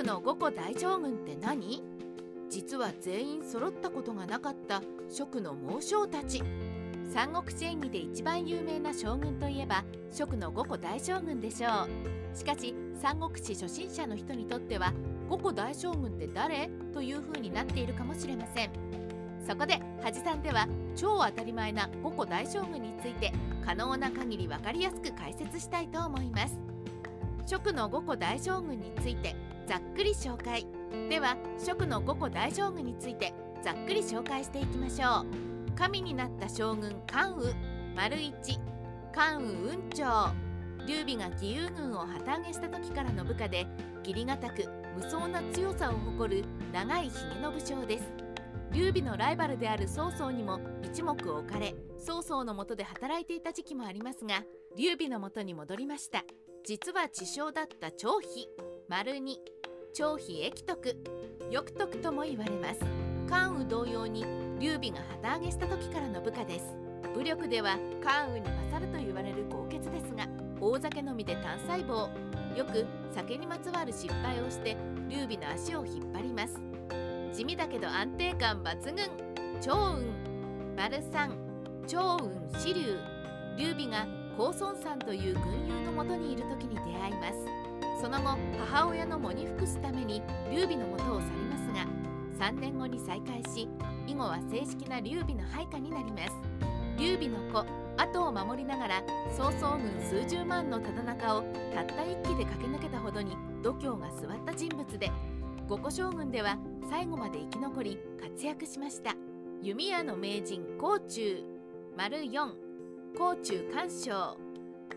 の五個大将軍って何？実は全員揃ったことがなかった蜀の猛将たち。三国志演義で一番有名な将軍といえば蜀の五個大将軍でしょう。しかし三国志初心者の人にとっては五個大将軍って誰？という風になっているかもしれません。そこで恥さんでは超当たり前な五個大将軍について可能な限り分かりやすく解説したいと思います。蜀の五個大将軍についてざっくり紹介。では蜀の五個大将軍についてざっくり紹介していきましょう。神になった将軍関羽。丸一。関羽雲長。劉備が義勇軍を旗揚げした時からの部下で義理堅く無双な強さを誇る長いひげの武将です。劉備のライバルである曹操にも一目置かれ曹操の下で働いていた時期もありますが劉備の元に戻りました。実は知将だった張飛。丸二。張飛益徳。翼徳とも言われます。関羽同様に劉備が旗揚げした時からの部下です。武力では関羽に勝ると言われる豪傑ですが大酒飲みで単細胞。よく酒にまつわる失敗をして劉備の足を引っ張ります。地味だけど安定感抜群。趙雲。丸三。趙雲紫龍劉備が高孫山という軍友のもとにいる時に出会います。その後母親の喪に服すために劉備のもとを去りますが3年後に再会し以後は正式な劉備の配下になります。劉備の子後を守りながら曹操軍数十万のただ中をたった一騎で駆け抜けたほどに度胸が座った人物で五個将軍では最後まで生き残り活躍しました。弓矢の名人甲冑丸4甲冑干渉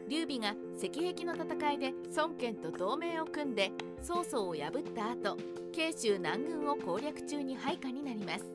劉備が石壁の戦いで孫権と同盟を組んで曹操を破った後慶州南軍を攻略中に配下になります。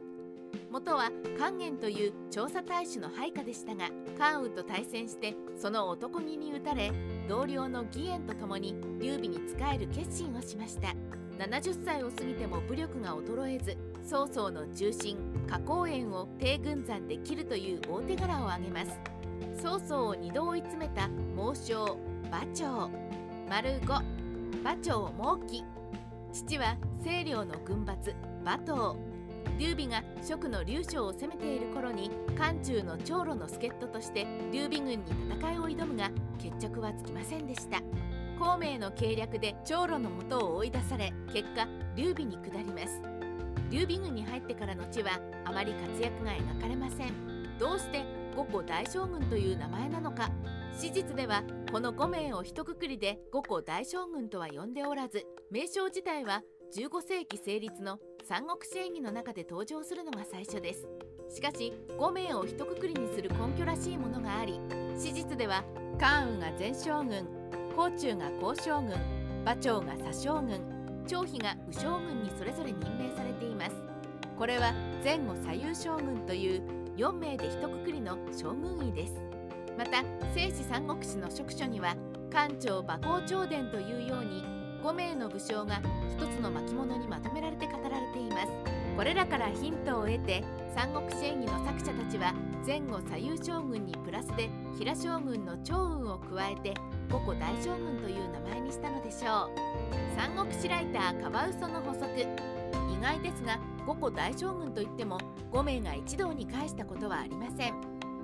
元は勸玄という調査大使の配下でしたが関羽と対戦してその男気に打たれ同僚の義援と共に劉備に仕える決心をしました。70歳を過ぎても武力が衰えず曹操の重臣花公園を帝軍山で切るという大手柄を挙げます。曹操を2度追い詰めた猛将馬長。丸5馬長猛騎。父は清涼の軍閥馬頭。劉備が蜀の劉将を攻めている頃に漢中の長老の助っ人として劉備軍に戦いを挑むが決着はつきませんでした。孔明の計略で長老のもとを追い出され結果劉備に下ります。劉備軍に入ってからの地はあまり活躍が描かれません。どうして五個大将軍という名前なのか。史実ではこの5名を一括りで五個大将軍とは呼んでおらず名称自体は15世紀成立の三国志演義の中で登場するのが最初です。しかし5名を一括りにする根拠らしいものがあり史実では関羽が前将軍甲冑が高将軍馬長が左将軍張飛が右将軍にそれぞれ任命されています。これは前後左右将軍という4名で一括りの将軍位です。また聖史三国志の職書には官庁馬行長伝というように5名の武将が一つの巻物にまとめられて語られています。これらからヒントを得て三国志演義の作者たちは前後左右将軍にプラスで平将軍の趙雲を加えて五個大将軍という名前にしたのでしょう。三国志ライターカワウソの補足。意外ですが五個大将軍といっても5名が一堂に会したことはありません。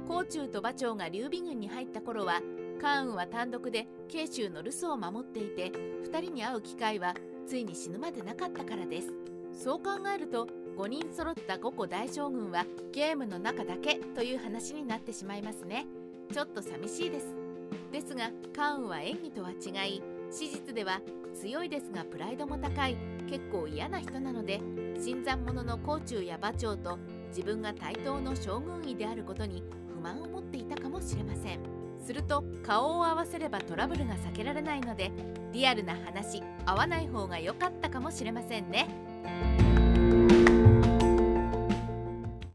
甲冑と馬長が劉備軍に入った頃は関羽は単独で慶州の留守を守っていて2人に会う機会はついに死ぬまでなかったからです。そう考えると5人揃った五個大将軍はゲームの中だけという話になってしまいますね。ちょっと寂しいです。ですが関羽は演技とは違い史実では強いですがプライドも高い。結構嫌な人なので新参者の甲冑や馬長と自分が対等の将軍位であることに不満を持っていたかもしれません。すると顔を合わせればトラブルが避けられないのでリアルな話合わない方が良かったかもしれませんね。